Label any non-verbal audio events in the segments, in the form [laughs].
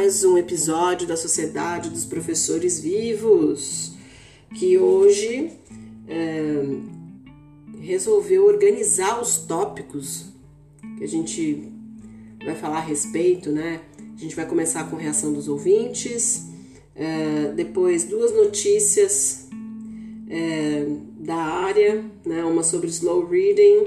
mais um episódio da Sociedade dos Professores Vivos, que hoje é, resolveu organizar os tópicos que a gente vai falar a respeito, né? A gente vai começar com reação dos ouvintes, é, depois duas notícias é, da área, né? Uma sobre slow reading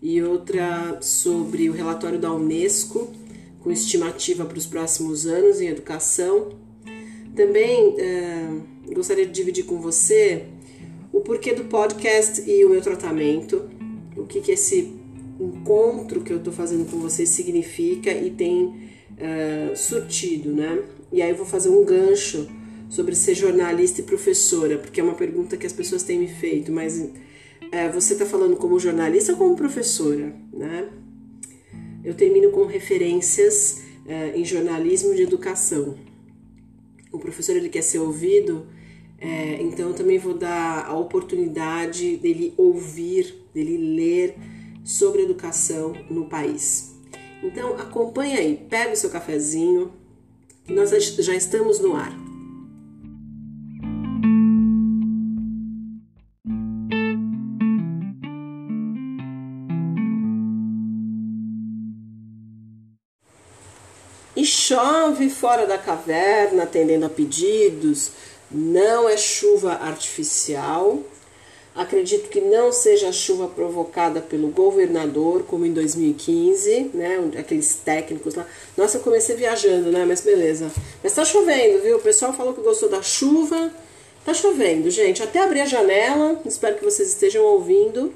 e outra sobre o relatório da Unesco com estimativa para os próximos anos em educação. Também é, gostaria de dividir com você o porquê do podcast e o meu tratamento, o que, que esse encontro que eu estou fazendo com vocês significa e tem é, surtido, né? E aí eu vou fazer um gancho sobre ser jornalista e professora, porque é uma pergunta que as pessoas têm me feito, mas é, você está falando como jornalista ou como professora, né? Eu termino com referências é, em jornalismo de educação. O professor ele quer ser ouvido, é, então eu também vou dar a oportunidade dele ouvir, dele ler sobre educação no país. Então acompanha aí, pega o seu cafezinho, nós já estamos no ar. E chove fora da caverna, atendendo a pedidos. Não é chuva artificial. Acredito que não seja chuva provocada pelo governador, como em 2015, né? Aqueles técnicos lá. Nossa, eu comecei viajando, né? Mas beleza. Mas tá chovendo, viu? O pessoal falou que gostou da chuva. Tá chovendo, gente. Até abrir a janela. Espero que vocês estejam ouvindo.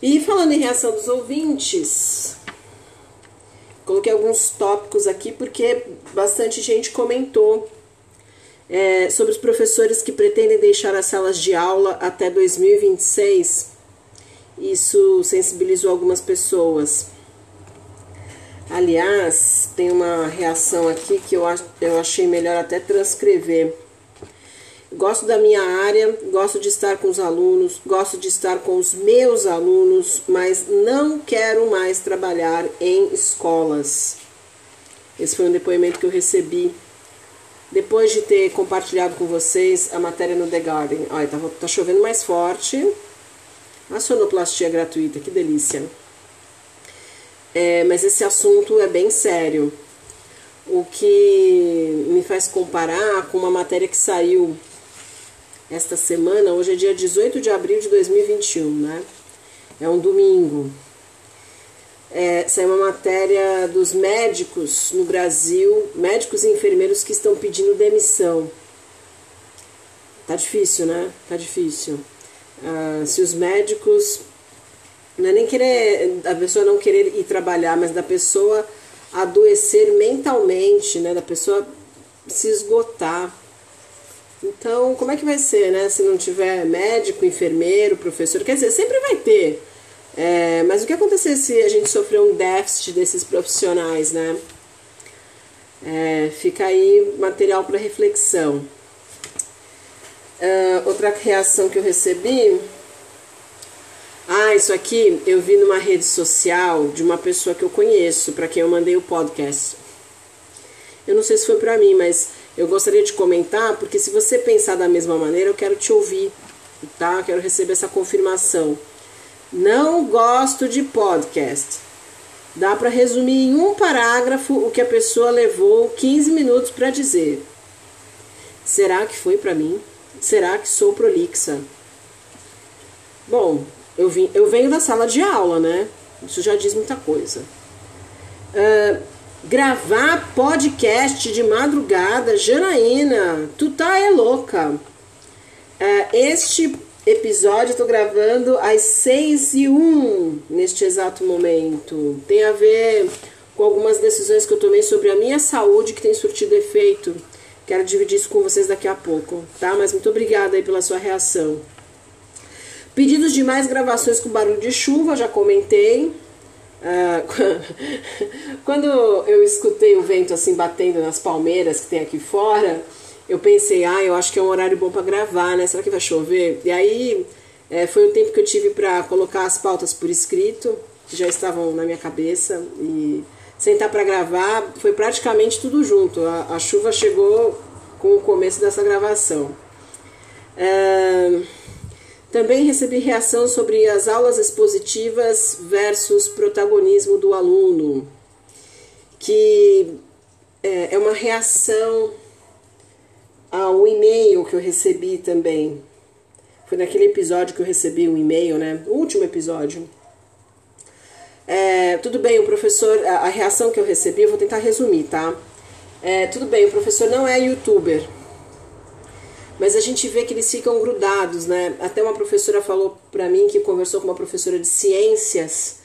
E falando em reação dos ouvintes, Coloquei alguns tópicos aqui porque bastante gente comentou é, sobre os professores que pretendem deixar as salas de aula até 2026. Isso sensibilizou algumas pessoas. Aliás, tem uma reação aqui que eu, eu achei melhor até transcrever. Gosto da minha área, gosto de estar com os alunos, gosto de estar com os meus alunos, mas não quero mais trabalhar em escolas. Esse foi um depoimento que eu recebi depois de ter compartilhado com vocês a matéria no The Garden. Olha, tá, tá chovendo mais forte. A sonoplastia gratuita, que delícia. É, mas esse assunto é bem sério. O que me faz comparar com uma matéria que saiu esta semana, hoje é dia 18 de abril de 2021, né? É um domingo. É, é uma matéria dos médicos no Brasil, médicos e enfermeiros que estão pedindo demissão. Tá difícil, né? Tá difícil. Ah, se os médicos. Não é nem querer. A pessoa não querer ir trabalhar, mas da pessoa adoecer mentalmente, né? Da pessoa se esgotar então, como é que vai ser, né? Se não tiver médico, enfermeiro, professor, quer dizer, sempre vai ter. É, mas o que acontecer se a gente sofrer um déficit desses profissionais, né? É, fica aí material para reflexão. Uh, outra reação que eu recebi. Ah, isso aqui eu vi numa rede social de uma pessoa que eu conheço, para quem eu mandei o podcast. Eu não sei se foi para mim, mas eu gostaria de comentar, porque se você pensar da mesma maneira, eu quero te ouvir, tá? Eu quero receber essa confirmação. Não gosto de podcast. Dá para resumir em um parágrafo o que a pessoa levou 15 minutos para dizer. Será que foi para mim? Será que sou prolixa? Bom, eu, vim, eu venho da sala de aula, né? Isso já diz muita coisa. Uh, Gravar podcast de madrugada, Janaína, tu tá é louca. É, este episódio eu tô gravando às 6 e 1 neste exato momento. Tem a ver com algumas decisões que eu tomei sobre a minha saúde que tem surtido efeito. Quero dividir isso com vocês daqui a pouco, tá? Mas muito obrigada aí pela sua reação. Pedidos de mais gravações com barulho de chuva, já comentei. Ah, [laughs] quando eu escutei o vento assim batendo nas palmeiras que tem aqui fora, eu pensei, ah, eu acho que é um horário bom para gravar, né? Será que vai chover? E aí é, foi o tempo que eu tive para colocar as pautas por escrito, que já estavam na minha cabeça. E sentar para gravar, foi praticamente tudo junto. A, a, chuva chegou com o começo dessa gravação. É, também recebi reação sobre as aulas expositivas versus protagonismo do aluno, que é, é uma reação ao e-mail que eu recebi também. Foi naquele episódio que eu recebi um e-mail, né? O último episódio. É, tudo bem, o professor, a, reação que eu recebi, eu vou tentar resumir, tá? É, tudo bem, o professor não é youtuber, mas a gente vê que eles ficam grudados, né? Até uma professora falou pra mim que conversou com uma professora de ciências,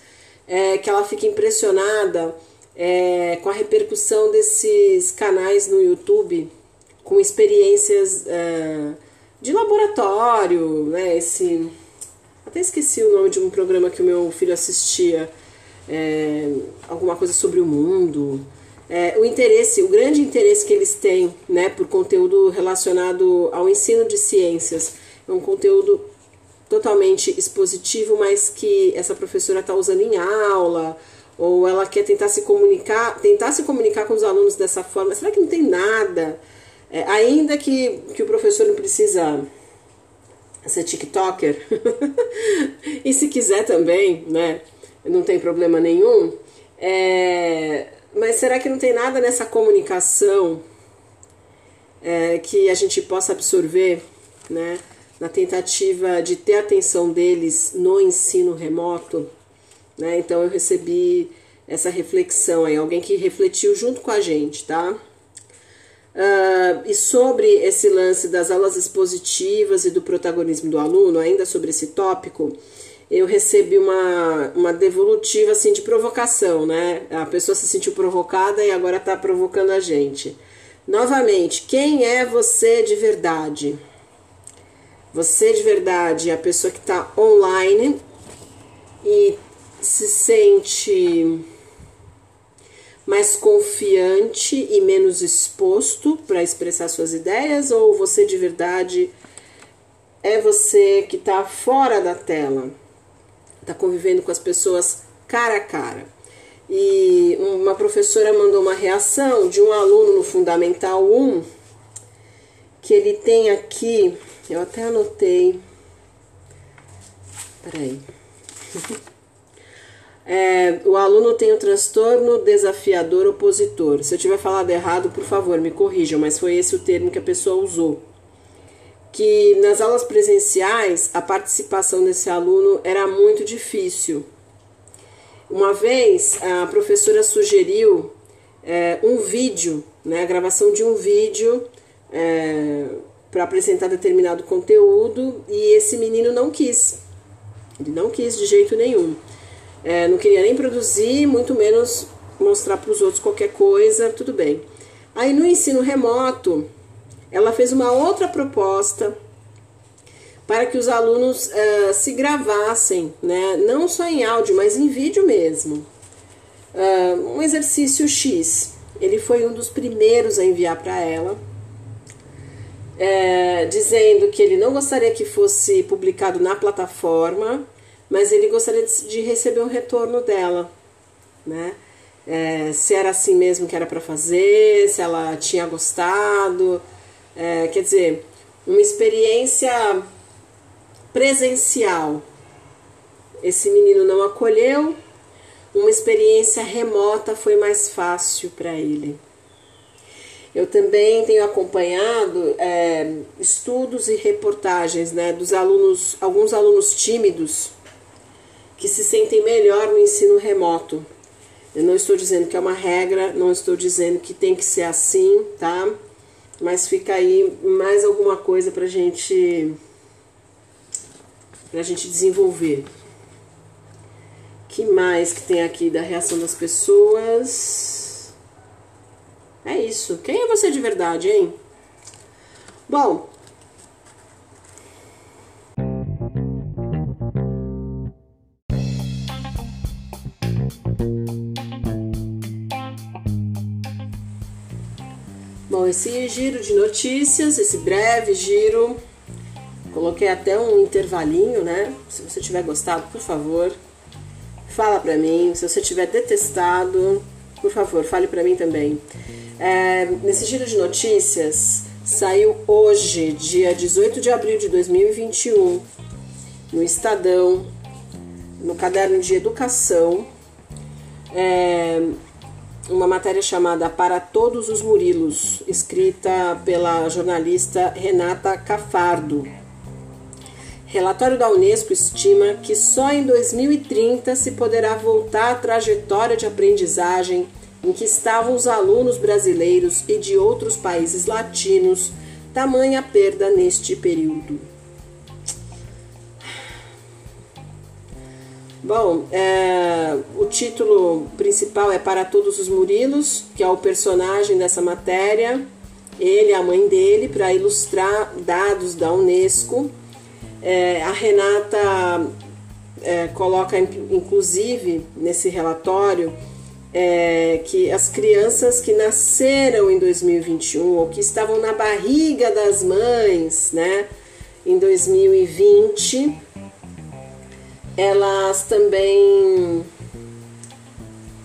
é, que ela fica impressionada é, com a repercussão desses canais no YouTube com experiências é, de laboratório, né? Esse, até esqueci o nome de um programa que o meu filho assistia, é, alguma coisa sobre o mundo é, o interesse, o grande interesse que eles têm né, por conteúdo relacionado ao ensino de ciências. É um conteúdo totalmente expositivo, mas que essa professora está usando em aula, ou ela quer tentar se comunicar, tentar se comunicar com os alunos dessa forma. Será que não tem nada? É, ainda que, que o professor não precisa ser TikToker, [laughs] e se quiser também, né? Não tem problema nenhum. É, mas será que não tem nada nessa comunicação é, que a gente possa absorver, né? Na tentativa de ter atenção deles no ensino remoto, né? Então eu recebi essa reflexão aí, alguém que refletiu junto com a gente, tá? Uh, e sobre esse lance das aulas expositivas e do protagonismo do aluno, ainda sobre esse tópico, eu recebi uma, uma devolutiva assim de provocação, né? A pessoa se sentiu provocada e agora está provocando a gente. Novamente, quem é você de verdade? Você de verdade é a pessoa que está online e se sente mais confiante e menos exposto para expressar suas ideias? Ou você de verdade é você que está fora da tela? Está convivendo com as pessoas cara a cara. E uma professora mandou uma reação de um aluno no Fundamental 1, que ele tem aqui, eu até anotei. Peraí. [laughs] É, o aluno tem o transtorno desafiador opositor. Se eu tiver falado errado, por favor, me corrijam, mas foi esse o termo que a pessoa usou que nas aulas presenciais a participação desse aluno era muito difícil. Uma vez a professora sugeriu é, um vídeo, né, a gravação de um vídeo é, para apresentar determinado conteúdo e esse menino não quis. Ele não quis de jeito nenhum. É, não queria nem produzir, muito menos mostrar para os outros qualquer coisa, tudo bem. Aí no ensino remoto, ela fez uma outra proposta para que os alunos uh, se gravassem, né? não só em áudio, mas em vídeo mesmo. Uh, um exercício X. Ele foi um dos primeiros a enviar para ela, é, dizendo que ele não gostaria que fosse publicado na plataforma, mas ele gostaria de, de receber um retorno dela, né? É, se era assim mesmo que era para fazer, se ela tinha gostado, é, quer dizer, uma experiência presencial. Esse menino não acolheu, uma experiência remota foi mais fácil para ele. Eu também tenho acompanhado é, estudos e reportagens né, dos alunos, alguns alunos tímidos que se sentem melhor no ensino remoto. Eu não estou dizendo que é uma regra, não estou dizendo que tem que ser assim, tá? Mas fica aí mais alguma coisa pra gente pra gente desenvolver. Que mais que tem aqui da reação das pessoas? É isso. Quem é você de verdade, hein? Bom, esse giro de notícias, esse breve giro, coloquei até um intervalinho, né? Se você tiver gostado, por favor, fala pra mim. Se você tiver detestado, Por favor, fale para mim também. É, nesse giro de notícias, saiu hoje, dia 18 de abril de 2021, no Estadão, no caderno de educação, é, uma matéria chamada Para Todos os Murilos, escrita pela jornalista Renata Cafardo. Relatório da Unesco estima que só em 2030 se poderá voltar à trajetória de aprendizagem em que estavam os alunos brasileiros e de outros países latinos, tamanha perda neste período. Bom, é, o título principal é Para Todos os Murilos, que é o personagem dessa matéria, ele a mãe dele, para ilustrar dados da Unesco. É, a Renata é, coloca, inclusive, nesse relatório, é, que as crianças que nasceram em 2021 ou que estavam na barriga das mães, né, em 2020, elas também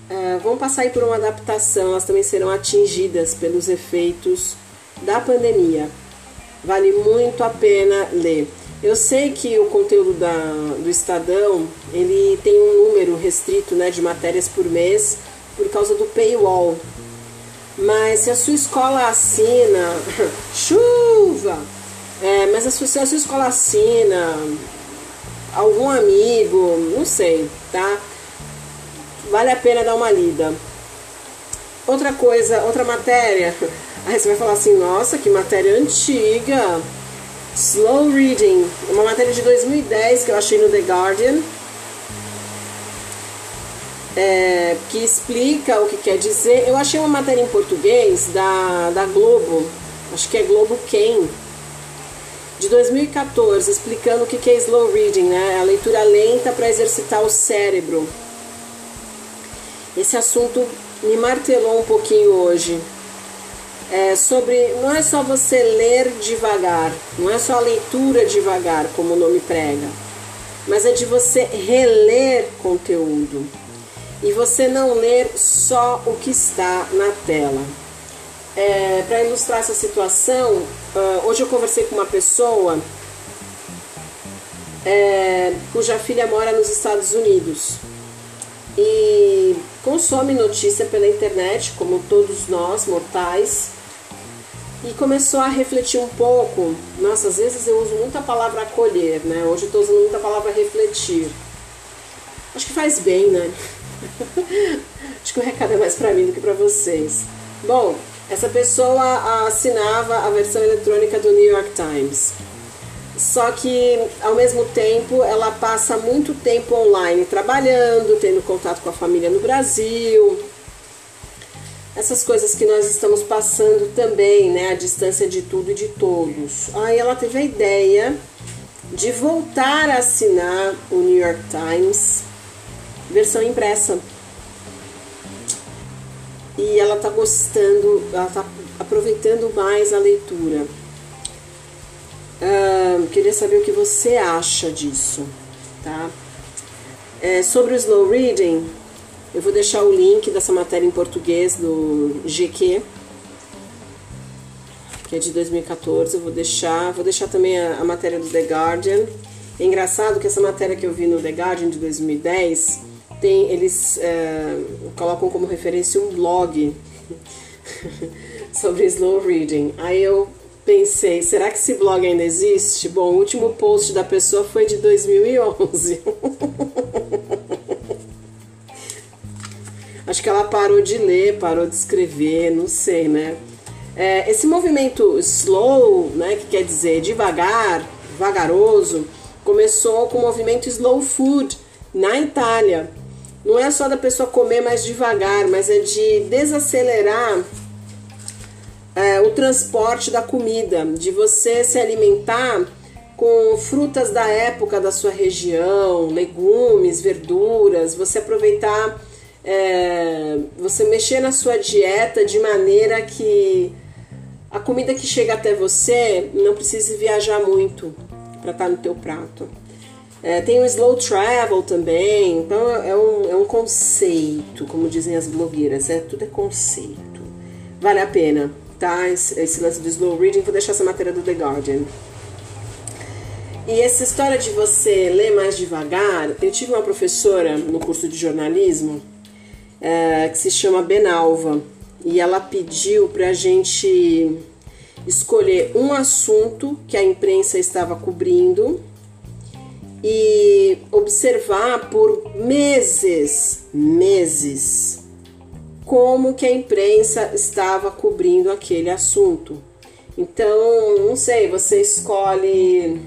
é, vão passar por uma adaptação, elas também serão atingidas pelos efeitos da pandemia. Vale muito a pena ler. Eu sei que o conteúdo da, do Estadão ele tem um número restrito né, de matérias por mês por causa do paywall. Mas se a sua escola assina, [laughs] chuva! É, mas se a sua escola assina, algum amigo, não sei, tá? Vale a pena dar uma lida. Outra coisa, outra matéria. [laughs] Aí você vai falar assim, nossa, que matéria antiga. Slow Reading, uma matéria de 2010 que eu achei no The Guardian, é, que explica o que quer dizer. Eu achei uma matéria em português da, da Globo, acho que é Globo Quem, de 2014, explicando o que é slow reading, né? A leitura lenta para exercitar o cérebro. Esse assunto me martelou um pouquinho hoje é, sobre não é só você ler devagar, não é só a leitura devagar, como o nome prega, mas é de você reler conteúdo e você não ler só o que está na tela. É, Para ilustrar essa situação, uh, hoje eu conversei com uma pessoa é, cuja filha mora nos Estados Unidos e consome notícia pela internet, como todos nós mortais, e começou a refletir um pouco. Nossa, às vezes eu uso muita palavra acolher, né? Hoje eu estou usando muita palavra refletir. Acho que faz bem, né? [laughs] Acho que o recado é mais para mim do que para vocês. Bom, essa pessoa assinava a versão eletrônica do New York Times. Só que, ao mesmo tempo, ela passa muito tempo online trabalhando, tendo contato com a família no Brasil, essas coisas que nós estamos passando também, né, a distância de tudo e de todos. Aí ela teve a ideia de voltar a assinar o New York Times, versão impressa. E ela tá gostando, ela tá aproveitando mais a leitura. Queria saber o que você acha disso, tá? É, sobre o slow reading, eu vou deixar o link dessa matéria em português do GQ, que é de 2014. Eu vou deixar, vou deixar também a, a matéria do The Guardian. É engraçado que essa matéria que eu vi no The Guardian de 2010 tem, eles é, colocam como referência um blog [laughs] sobre slow reading. Aí eu pensei, será que esse blog ainda existe? Bom, o último post da pessoa foi de 2011. [laughs] Acho que ela parou de ler, parou de escrever, não sei, né? É, esse movimento slow, né, que quer dizer devagar, vagaroso, começou com o movimento slow food na Itália. Não é só da pessoa comer mais devagar, mas é de desacelerar é, o transporte da comida, de você se alimentar com frutas da época da sua região, legumes, verduras, você aproveitar é, você mexer na sua dieta de maneira que a comida que chega até você não precise viajar muito para estar tá no teu prato. É, tem o slow travel também, então é um, é um conceito, como dizem as blogueiras, é, tudo é conceito. Vale a pena, tá? Esse, esse lance do slow reading, vou deixar essa matéria do The Guardian. E essa história de você ler mais devagar, eu tive uma professora no curso de jornalismo é, que se chama Benalva e ela pediu para a gente escolher um assunto que a imprensa estava cobrindo e observar por meses, meses, como que a imprensa estava cobrindo aquele assunto. Então, não sei, você escolhe.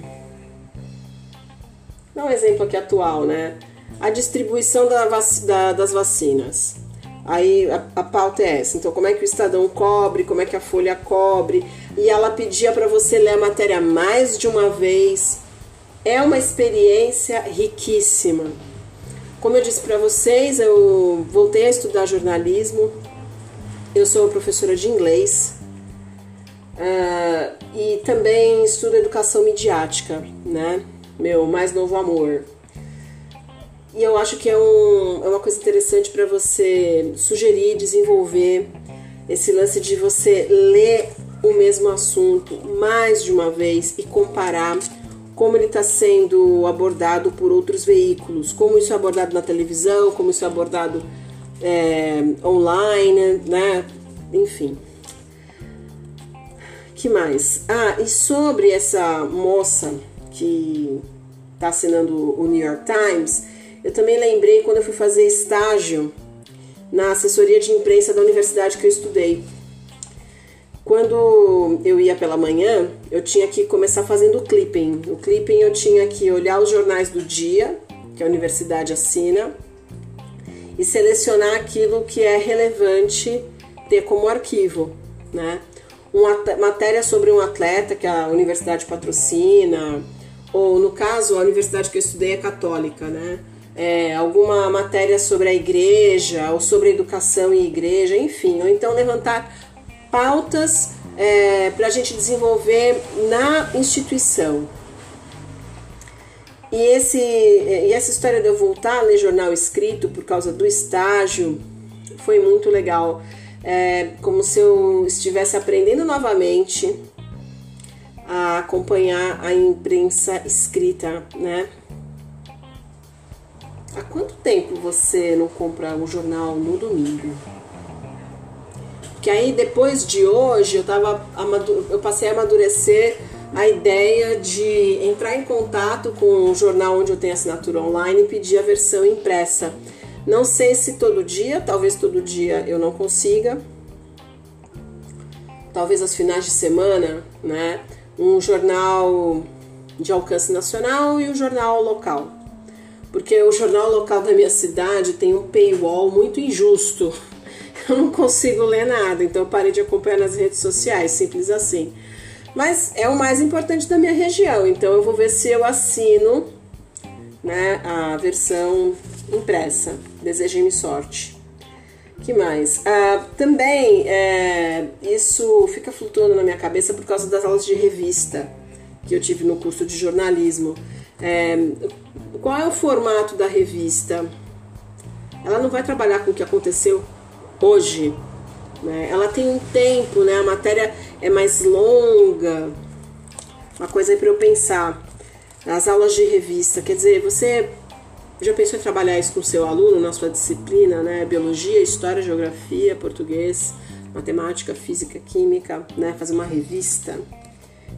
Dá um exemplo aqui atual, né? A distribuição da vac... da, das vacinas. Aí a, a pauta é essa. Então, como é que o Estadão cobre, como é que a Folha cobre. E ela pedia para você ler a matéria mais de uma vez. É uma experiência riquíssima. Como eu disse para vocês, eu voltei a estudar jornalismo. Eu sou professora de inglês uh, e também estudo educação midiática, né? Meu mais novo amor. E eu acho que é, um, é uma coisa interessante para você sugerir, desenvolver esse lance de você ler o mesmo assunto mais de uma vez e comparar como ele está sendo abordado por outros veículos, como isso é abordado na televisão, como isso é abordado é, online, né? Enfim. Que mais? Ah, e sobre essa moça que está assinando o New York Times, eu também lembrei quando eu fui fazer estágio na assessoria de imprensa da universidade que eu estudei. Quando eu ia pela manhã, eu tinha que começar fazendo o clipping. O clipping eu tinha que olhar os jornais do dia, que a universidade assina, e selecionar aquilo que é relevante ter como arquivo, né? Uma matéria sobre um atleta que a universidade patrocina, ou no caso, a universidade que eu estudei é católica, né? é, alguma matéria sobre a igreja ou sobre educação e igreja, enfim, ou então levantar pautas é, para a gente desenvolver na instituição. E, esse, e essa história de eu voltar a ler jornal escrito por causa do estágio foi muito legal. É como se eu estivesse aprendendo novamente a acompanhar a imprensa escrita, né? Há quanto tempo você não compra um jornal no domingo? Que aí depois de hoje eu tava eu passei a amadurecer a ideia de entrar em contato com o jornal onde eu tenho assinatura online e pedir a versão impressa. Não sei se todo dia, talvez todo dia eu não consiga. Talvez aos finais de semana, né? Um jornal de alcance nacional e um jornal local porque o jornal local da minha cidade tem um paywall muito injusto. [laughs] Eu não consigo ler nada, então eu parei de acompanhar nas redes sociais, simples assim. Mas é o mais importante da minha região, então eu vou ver se eu assino né, a versão impressa. Desejem-me sorte. que mais? Ah, também é, isso fica flutuando na minha cabeça por causa das aulas de revista que eu tive no curso de jornalismo. É, qual é o formato da revista? Ela não vai trabalhar com o que aconteceu hoje. Né? Ela tem um tempo, né? a matéria é mais longa. Uma coisa aí para eu pensar. As aulas de revista, quer dizer, você já pensou em trabalhar isso com seu aluno na sua disciplina, né? Biologia, história, geografia, português, matemática, física, química, né? Fazer uma revista.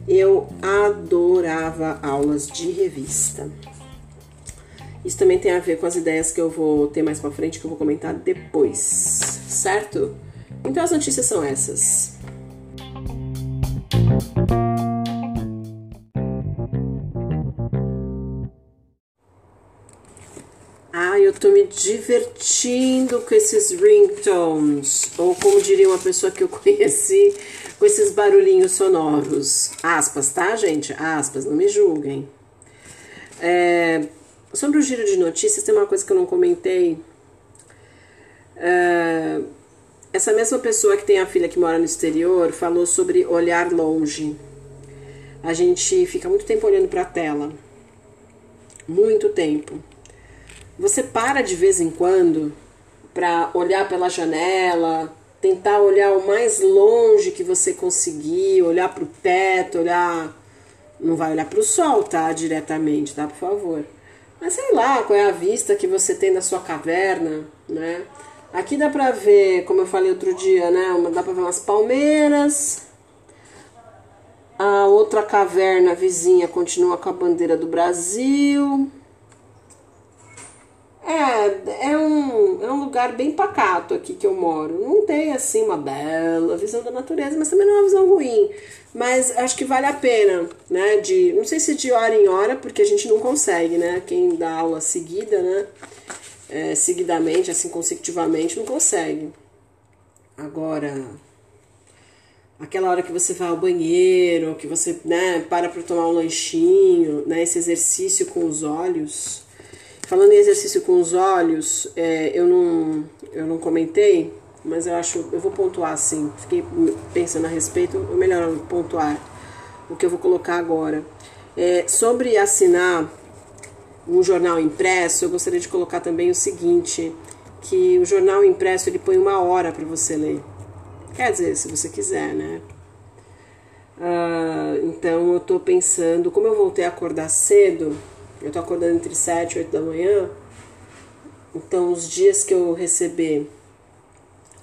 Eu adorava aulas de revista. Isso também tem a ver com as ideias que eu vou ter mais para frente, que eu vou comentar depois, certo? Então as notícias são essas. Ah, eu tô me divertindo com esses ringtones, ou como diria uma pessoa que eu [laughs] conheci, com esses barulhinhos sonoros. Aspas, tá, gente? Aspas, não me julguem. É, Sobre o giro de notícias, tem uma coisa que eu não comentei. Uh, essa mesma pessoa que tem a filha que mora no exterior falou sobre olhar longe. A gente fica muito tempo olhando para a tela. muito tempo. Você para de vez em quando para olhar pela janela, tentar olhar o mais longe que você conseguir, olhar para o teto, olhar. Não vai olhar para o sol, tá? Diretamente, tá? Por favor. Mas sei lá, qual é a vista que você tem da sua caverna, né? Aqui dá pra ver, como eu falei outro dia, né? Dá pra ver umas palmeiras. A outra caverna vizinha continua com a bandeira do Brasil. É, é um, é um lugar bem pacato aqui que eu moro. Não tem assim uma bela visão da natureza, mas também não é uma visão ruim. Mas acho que vale a pena, né? De, não sei se de hora em hora, porque a gente não consegue, né? Quem dá aula seguida, né? É, seguidamente, assim consecutivamente, não consegue. Agora, aquela hora que você vai ao banheiro, que você né, para para tomar um lanchinho, né? Esse exercício com os olhos Falando em exercício com os olhos, é, eu, não, eu não comentei, mas eu acho, eu vou pontuar assim. Fiquei pensando a respeito, é melhor pontuar o que eu vou colocar agora. É, sobre assinar um jornal impresso, eu gostaria de colocar também o seguinte, que o jornal impresso ele põe uma hora para você ler. Quer dizer, se você quiser, né? Ah, então eu estou pensando, como eu voltei a acordar cedo, eu tô acordando entre 7 e 8 da manhã. Então, os dias que eu receber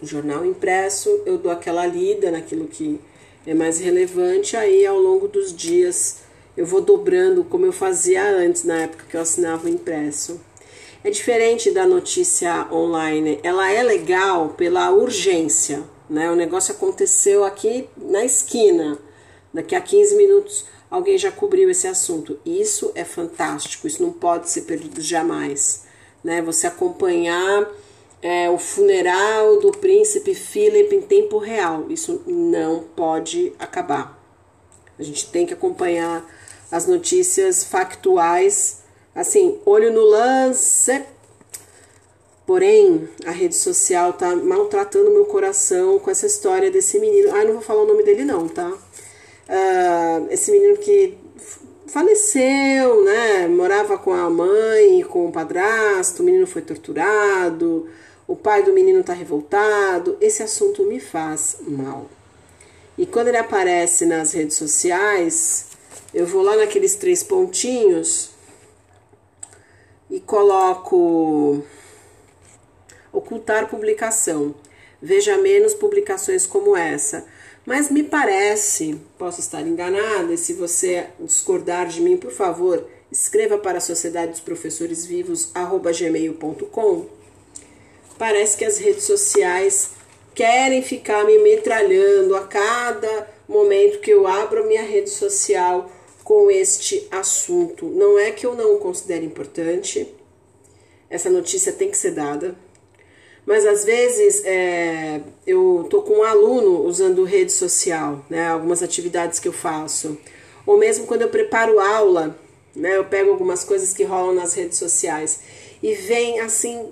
jornal impresso, eu dou aquela lida naquilo que é mais relevante. Aí, ao longo dos dias, eu vou dobrando como eu fazia antes, na época que eu assinava o impresso. É diferente da notícia online. Ela é legal pela urgência, né? O negócio aconteceu aqui na esquina. Daqui a 15 minutos alguém já cobriu esse assunto. Isso é fantástico, isso não pode ser perdido jamais. Né? Você acompanhar é, o funeral do príncipe Philip em tempo real, isso não pode acabar. A gente tem que acompanhar as notícias factuais, assim, olho no lance. Porém, a rede social tá maltratando meu coração com essa história desse menino. Ah, não vou falar o nome dele não, tá? uh, esse menino que faleceu, né? Morava com a mãe, com o padrasto, o menino foi torturado, o pai do menino está revoltado. Esse assunto me faz mal. E quando ele aparece nas redes sociais, eu vou lá naqueles três pontinhos e coloco ocultar publicação. Veja menos publicações como essa. Mas me parece, posso estar enganada, e se você discordar de mim, por favor, escreva para a Sociedade dos Professores Vivos, gmail.com. Parece que as redes sociais querem ficar me metralhando a cada momento que eu abro minha rede social com este assunto. Não é que eu não o considere importante, essa notícia tem que ser dada, mas às vezes é, eu tô com um aluno usando rede social, né? Algumas atividades que eu faço. Ou mesmo quando eu preparo aula, né? Eu pego algumas coisas que rolam nas redes sociais e vem assim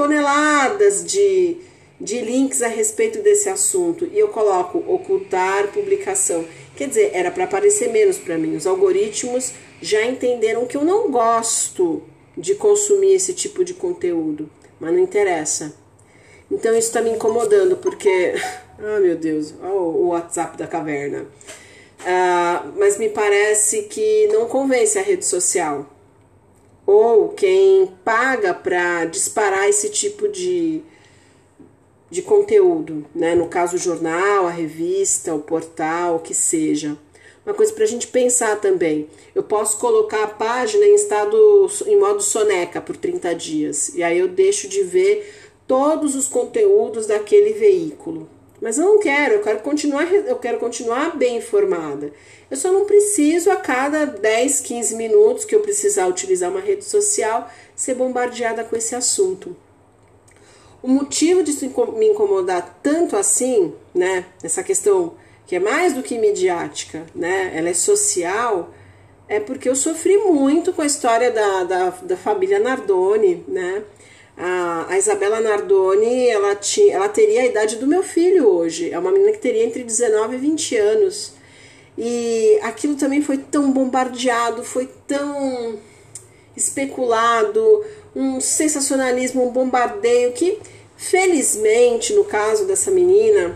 toneladas de, de links a respeito desse assunto e eu coloco ocultar publicação. Quer dizer, era para aparecer menos para mim. Os algoritmos já entenderam que eu não gosto de consumir esse tipo de conteúdo, mas não interessa. Então isso está me incomodando, porque. [laughs] Ah, meu Deus, olha o WhatsApp da caverna. Ah, mas me parece que não convence a rede social. Ou quem paga para disparar esse tipo de, de conteúdo, né? No caso, o jornal, a revista, o portal, o que seja. Uma coisa para a gente pensar também. Eu posso colocar a página em estado em modo soneca por 30 dias. E aí eu deixo de ver todos os conteúdos daquele veículo. Mas eu não quero, eu quero continuar, eu quero continuar bem informada. Eu só não preciso a cada 10, 15 minutos que eu precisar utilizar uma rede social ser bombardeada com esse assunto. O motivo de me incomodar tanto assim, né, essa questão que é mais do que midiática, né, ela é social, é porque eu sofri muito com a história da, da, da família Nardoni, né, a, Isabela Nardoni, ela, tinha, ela teria a idade do meu filho hoje. É uma menina que teria entre 19 e 20 anos. E aquilo também foi tão bombardeado, foi tão especulado, um sensacionalismo, um bombardeio que, felizmente, no caso dessa menina,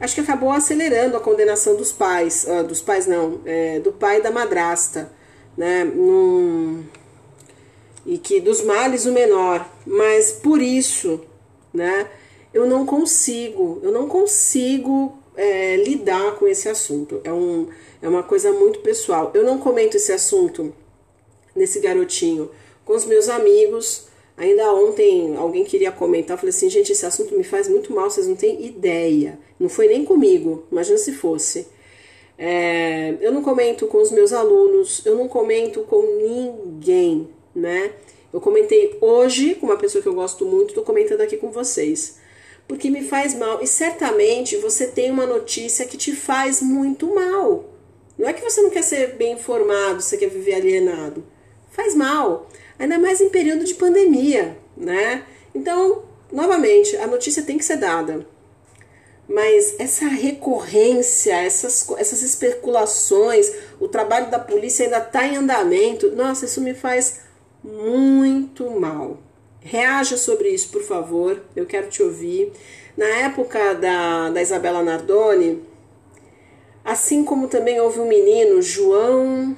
acho que acabou acelerando a condenação dos pais, uh, dos pais não, é, do pai e da madrasta, né? Num, e que dos males o menor, mas por isso, né? Eu não consigo, eu não consigo é, lidar com esse assunto. É, um, é uma coisa muito pessoal. Eu não comento esse assunto nesse garotinho com os meus amigos. Ainda ontem alguém queria comentar, eu falei assim, gente, esse assunto me faz muito mal, vocês não têm ideia. Não foi nem comigo, imagina se fosse. É, eu não comento com os meus alunos, eu não comento com ninguém, né? Eu comentei hoje com uma pessoa que eu gosto muito, estou comentando aqui com vocês. Porque me faz mal. E certamente você tem uma notícia que te faz muito mal. Não é que você não quer ser bem informado, você quer viver alienado. Faz mal. Ainda mais em período de pandemia, né? Então, novamente, a notícia tem que ser dada. Mas essa recorrência, essas, essas especulações, o trabalho da polícia ainda está em andamento. Nossa, isso me faz muito mal. Reaja sobre isso, por favor. Eu quero te ouvir. Na época da, da Isabela Nardoni, assim como também houve um menino, João.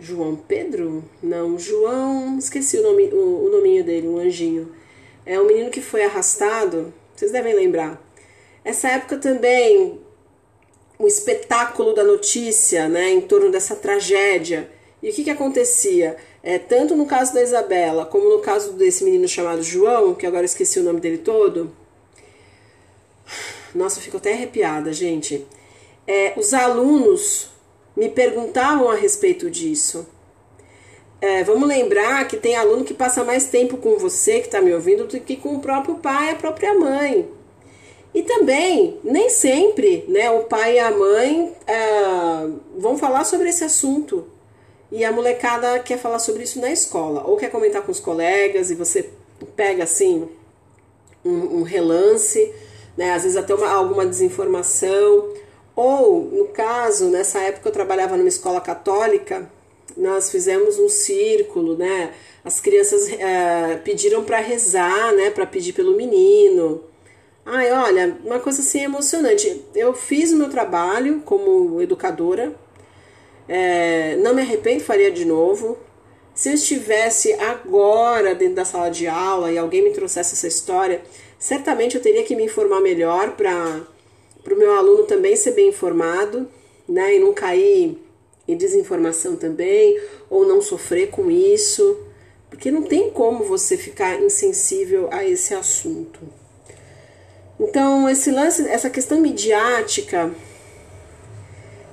João Pedro? Não, João. Esqueci o, nome, o, o nominho dele, um anjinho. É um menino que foi arrastado, vocês devem lembrar. Essa época também, o espetáculo da notícia, né, em torno dessa tragédia e o que, que acontecia? É, tanto no caso da Isabela, como no caso desse menino chamado João, que agora esqueci o nome dele todo. Nossa, eu fico até arrepiada, gente. É, os alunos me perguntavam a respeito disso. É, vamos lembrar que tem aluno que passa mais tempo com você que está me ouvindo do que com o próprio pai e a própria mãe. E também, nem sempre né, o pai e a mãe é, vão falar sobre esse assunto. E a molecada quer falar sobre isso na escola, ou quer comentar com os colegas e você pega assim um, um relance, né? Às vezes até uma, alguma desinformação. Ou, no caso, nessa época eu trabalhava numa escola católica, nós fizemos um círculo, né? As crianças é, pediram para rezar, né? Para pedir pelo menino. Ai, olha, uma coisa assim emocionante. Eu fiz o meu trabalho como educadora, é, não me arrependo, faria de novo. Se eu estivesse agora dentro da sala de aula e alguém me trouxesse essa história, certamente eu teria que me informar melhor para o meu aluno também ser bem informado, né? E não cair em desinformação também, ou não sofrer com isso, porque não tem como você ficar insensível a esse assunto. Então, esse lance, essa questão midiática,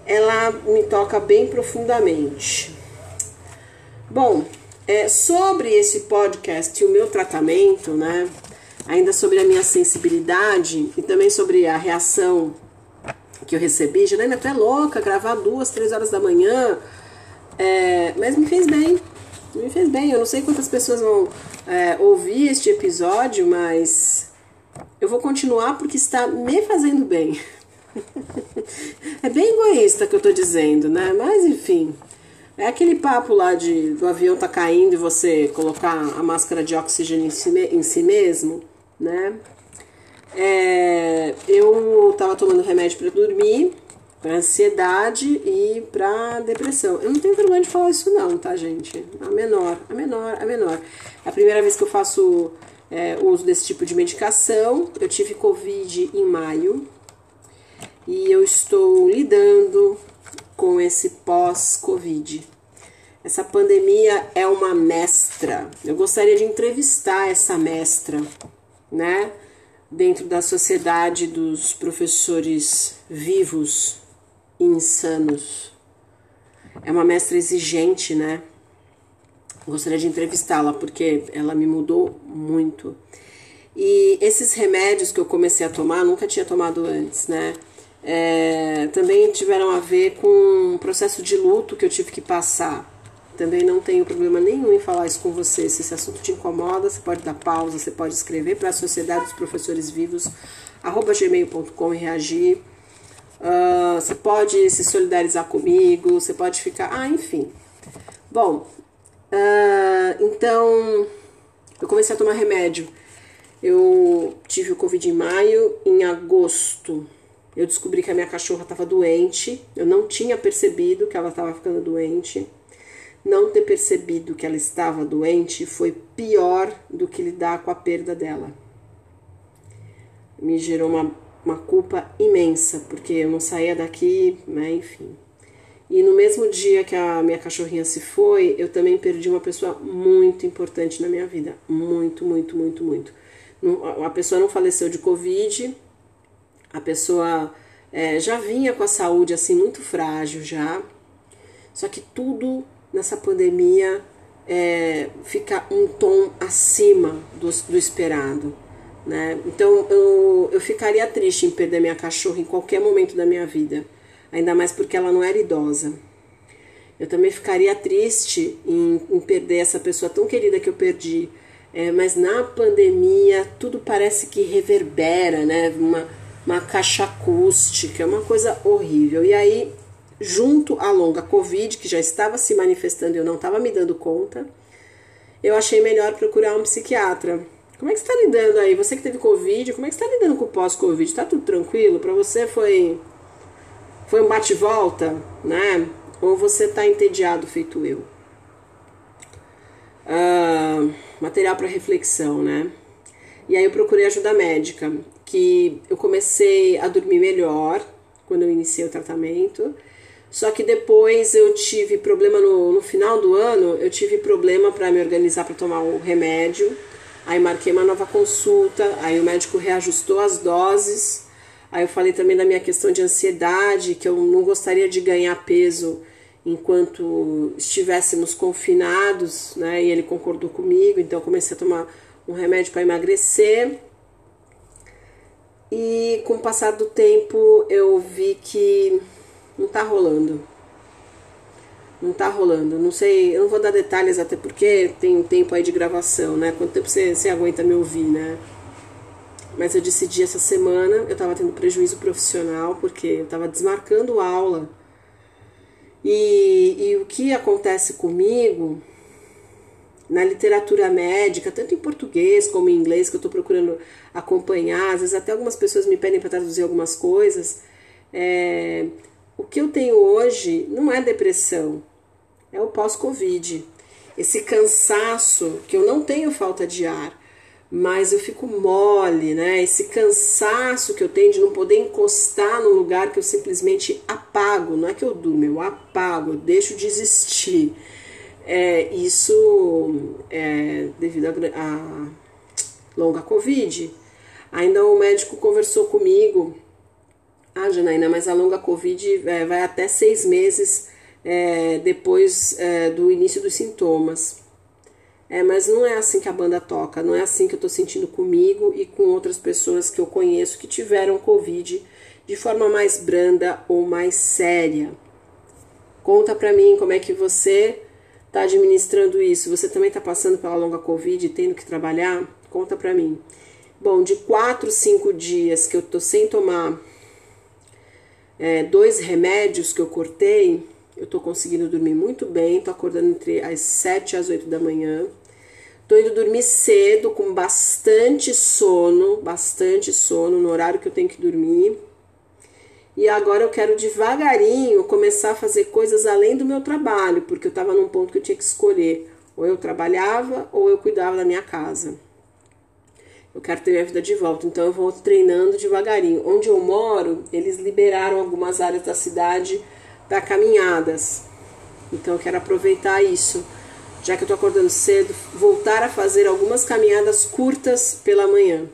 ela me toca bem profundamente. Bom, é, sobre esse podcast e o meu tratamento, né? Ainda sobre a minha sensibilidade e também sobre a reação que eu recebi. Janaína, tu é louca gravar duas, três horas da manhã. É, mas me fez bem. Me fez bem. Eu não sei quantas pessoas vão é, ouvir este episódio, mas eu vou continuar porque está me fazendo bem. [laughs] é bem egoísta que eu tô dizendo, né? Mas enfim. É aquele papo lá de do avião tá caindo e você colocar a máscara de oxigênio em si, em si mesmo, né? É, eu tava tomando remédio para dormir, para ansiedade e para depressão. Eu não tenho vergonha de falar isso não, tá, gente? A menor, a menor, a menor. A primeira vez que eu faço é, uso desse tipo de medicação. Eu tive Covid em maio, e eu estou lidando com esse pós-Covid. Essa pandemia é uma mestra. Eu gostaria de entrevistar essa mestra, né? Dentro da sociedade dos professores vivos e insanos. É uma mestra exigente, né? Gostaria de entrevistá-la porque ela me mudou muito. E esses remédios que eu comecei a tomar, nunca tinha tomado antes, né? É, também tiveram a ver com o processo de luto que eu tive que passar. Também não tenho problema nenhum em falar isso com você. Se esse assunto te incomoda, você pode dar pausa, você pode escrever para a Sociedade dos Professores Vivos, arroba gmail.com e reagir. Uh, você pode se solidarizar comigo, você pode ficar. Ah, enfim. Bom, uh, então eu comecei a tomar remédio. Eu tive o Covid em maio, em agosto eu descobri que a minha cachorra estava doente. Eu não tinha percebido que ela estava ficando doente. Não ter percebido que ela estava doente foi pior do que lidar com a perda dela. Me gerou uma, uma culpa imensa, porque eu não saía daqui, né, enfim. E no mesmo dia que a minha cachorrinha se foi, eu também perdi uma pessoa muito importante na minha vida. Muito, muito, muito, muito. A pessoa não faleceu de Covid, a pessoa é, já vinha com a saúde assim muito frágil já, só que tudo nessa pandemia é, fica um tom acima do, do esperado. Né? Então eu, eu ficaria triste em perder minha cachorra em qualquer momento da minha vida, ainda mais porque ela não era idosa. Eu também ficaria triste em, em perder essa pessoa tão querida que eu perdi. É, mas na pandemia tudo parece que reverbera, né? Uma, uma caixa acústica, é uma coisa horrível. E aí, junto à longa Covid, que já estava se manifestando e eu não estava me dando conta, eu achei melhor procurar um psiquiatra. Como é que você está lidando aí? Você que teve Covid, como é que você está lidando com o pós-Covid? Está tudo tranquilo? Para você foi, foi um bate-volta, né? Ou você está entediado feito eu? Uh, material para reflexão, né? E aí eu procurei ajuda médica que eu comecei a dormir melhor quando eu iniciei o tratamento. Só que depois eu tive problema no, no final do ano, eu tive problema para me organizar para tomar o remédio. Aí marquei uma nova consulta, aí o médico reajustou as doses. Aí eu falei também da minha questão de ansiedade, que eu não gostaria de ganhar peso enquanto estivéssemos confinados, né? E ele concordou comigo, então eu comecei a tomar um remédio para emagrecer. E com o passar do tempo eu vi que não tá rolando. Não tá rolando. Não sei, eu não vou dar detalhes até porque tem um tempo aí de gravação, né? Quanto tempo você, você aguenta me ouvir, né? Mas eu decidi essa semana, eu tava tendo prejuízo profissional porque eu tava desmarcando aula. E, e o que acontece comigo na literatura médica, tanto em português como em inglês, que eu estou procurando acompanhar, às vezes até algumas pessoas me pedem para traduzir algumas coisas. É, o que eu tenho hoje não é depressão, é o pós-Covid. Esse cansaço, que eu não tenho falta de ar, mas eu fico mole, né? Esse cansaço que eu tenho de não poder encostar num lugar que eu simplesmente apago, não é que eu durmo, eu apago, eu deixo de existir. É, isso é devido à longa Covid. Ainda o médico conversou comigo. Ah, Janaína, mas a longa Covid é, vai até seis meses é, depois é, do início dos sintomas. É, mas não é assim que a banda toca, não é assim que eu tô sentindo comigo e com outras pessoas que eu conheço que tiveram Covid de forma mais branda ou mais séria. Conta pra mim como é que você está administrando isso, você também está passando pela longa Covid e tendo que trabalhar? Conta para mim. Bom, de quatro, cinco dias que eu tô sem tomar é, dois remédios que eu cortei, eu tô conseguindo dormir muito bem, tô acordando entre as sete e as oito da manhã. Tô indo dormir cedo, com bastante sono, bastante sono, no horário que eu tenho que dormir. E agora eu quero devagarinho começar a fazer coisas além do meu trabalho, porque eu estava num ponto que eu tinha que escolher. Ou eu trabalhava ou eu cuidava da minha casa. Eu quero ter minha vida de volta, então eu vou treinando devagarinho. Onde eu moro, eles liberaram algumas áreas da cidade para caminhadas. Então eu quero aproveitar isso. Já que eu tô acordando cedo, voltar a fazer algumas caminhadas curtas pela manhã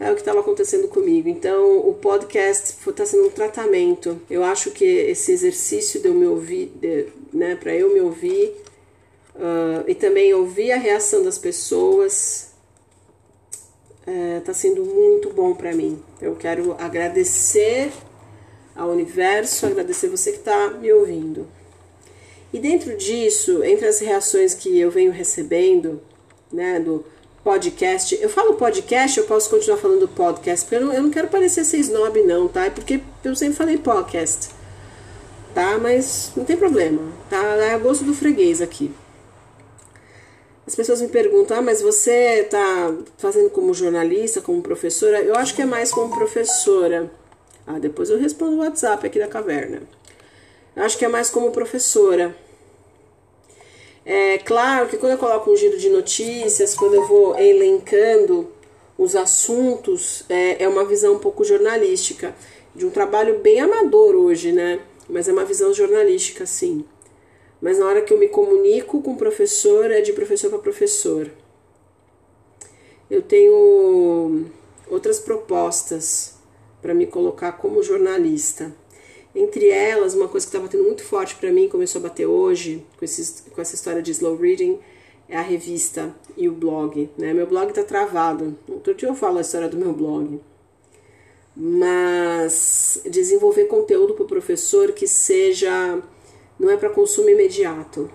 é o que estava acontecendo comigo. Então, o podcast está sendo um tratamento. Eu acho que esse exercício de eu me ouvir, de, né, para eu me ouvir uh, e também ouvir a reação das pessoas, está é, sendo muito bom para mim. Eu quero agradecer ao universo, agradecer você que está me ouvindo. E dentro disso, entre as reações que eu venho recebendo, né, do podcast. Eu falo podcast, eu posso continuar falando podcast, porque eu não, eu não quero parecer ser snob, não, tá? É porque eu sempre falei podcast. tá? Mas não tem problema, tá? É a gosto do freguês aqui. As pessoas me perguntam, ah, mas você tá fazendo como jornalista, como professora? Eu acho que é mais como professora. Ah, depois eu respondo o WhatsApp aqui da caverna. Eu acho que é mais como professora. É claro que quando eu coloco um giro de notícias, quando eu vou elencando os assuntos, é, é uma visão um pouco jornalística, de um trabalho bem amador hoje, né? Mas é uma visão jornalística, sim. Mas na hora que eu me comunico com o professor, é de professor para professor. Eu tenho outras propostas para me colocar como jornalista. Entre elas, uma coisa que está batendo muito forte para mim, começou a bater hoje, com, esses, com essa história de slow reading, é a revista e o blog. Né? Meu blog está travado. Outro dia eu falo a história do meu blog. Mas desenvolver conteúdo para o professor que seja. não é para consumo imediato.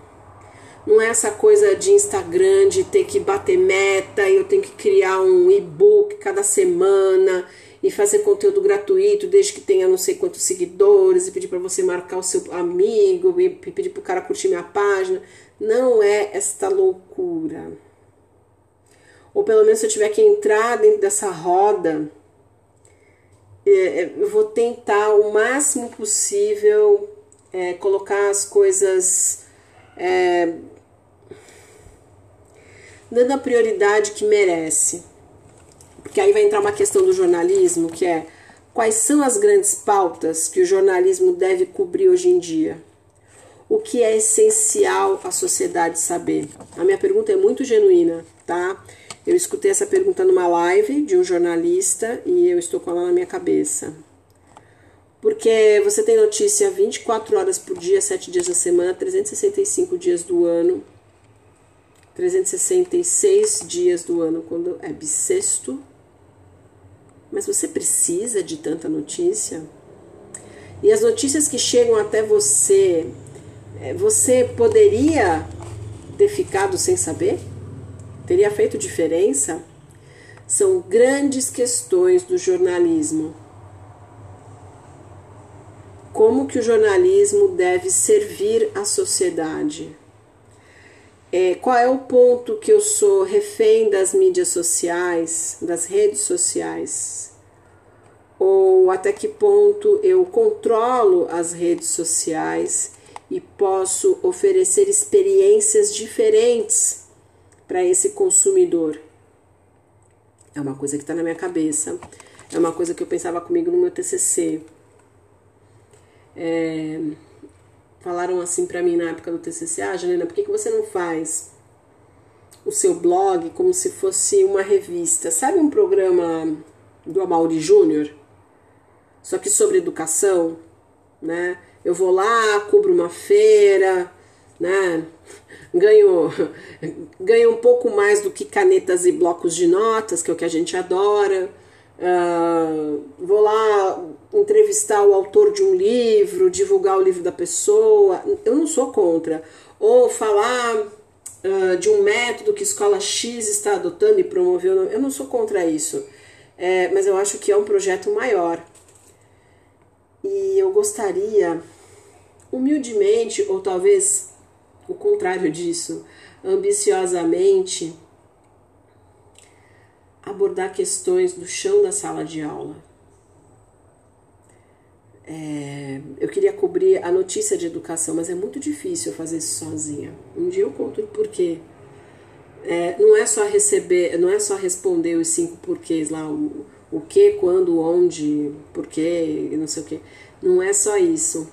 Não é essa coisa de Instagram, de ter que bater meta e eu tenho que criar um e-book cada semana e fazer conteúdo gratuito, desde que tenha não sei quantos seguidores, e pedir para você marcar o seu amigo, e pedir para o cara curtir minha página. Não é esta loucura. Ou pelo menos se eu tiver que entrar dentro dessa roda, é, é, eu vou tentar o máximo possível é, colocar as coisas é, dando a prioridade que merece. Porque aí vai entrar uma questão do jornalismo, que é quais são as grandes pautas que o jornalismo deve cobrir hoje em dia? O que é essencial à sociedade saber? A minha pergunta é muito genuína, tá? Eu escutei essa pergunta numa live de um jornalista e eu estou com ela na minha cabeça. Porque você tem notícia 24 horas por dia, 7 dias da semana, 365 dias do ano, 366 dias do ano quando é bissexto mas você precisa de tanta notícia? E as notícias que chegam até você, é, você poderia ter ficado sem saber? Teria feito diferença? São grandes questões do jornalismo. Como que o jornalismo deve servir à sociedade? É, qual é o ponto que eu sou refém das mídias sociais, das redes sociais? Ou até que ponto eu controlo as redes sociais e posso oferecer experiências diferentes para esse consumidor? É uma coisa que está na minha cabeça, é uma coisa que eu pensava comigo no meu TCC. É, falaram assim para mim na época do TCC, ah, Janina, por que, que você não faz o seu blog como se fosse uma revista? Sabe um programa do Amaury Júnior? Só que sobre educação, né? Eu vou lá, cubro uma feira, né? Ganho, ganho um pouco mais do que canetas e blocos de notas, que é o que a gente adora. Uh, vou lá entrevistar o autor de um livro, divulgar o livro da pessoa, eu não sou contra. Ou falar uh, de um método que escola X está adotando e promoveu, eu não sou contra isso. É, mas eu acho que é um projeto maior. E eu gostaria, humildemente, ou talvez o contrário disso, ambiciosamente, abordar questões do chão da sala de aula é, eu queria cobrir a notícia de educação, mas é muito difícil fazer isso sozinha. Um dia eu conto o porquê. É, não é só receber, não é só responder os cinco porquês lá, o, o que, quando, onde, porquê, não sei o que. Não é só isso.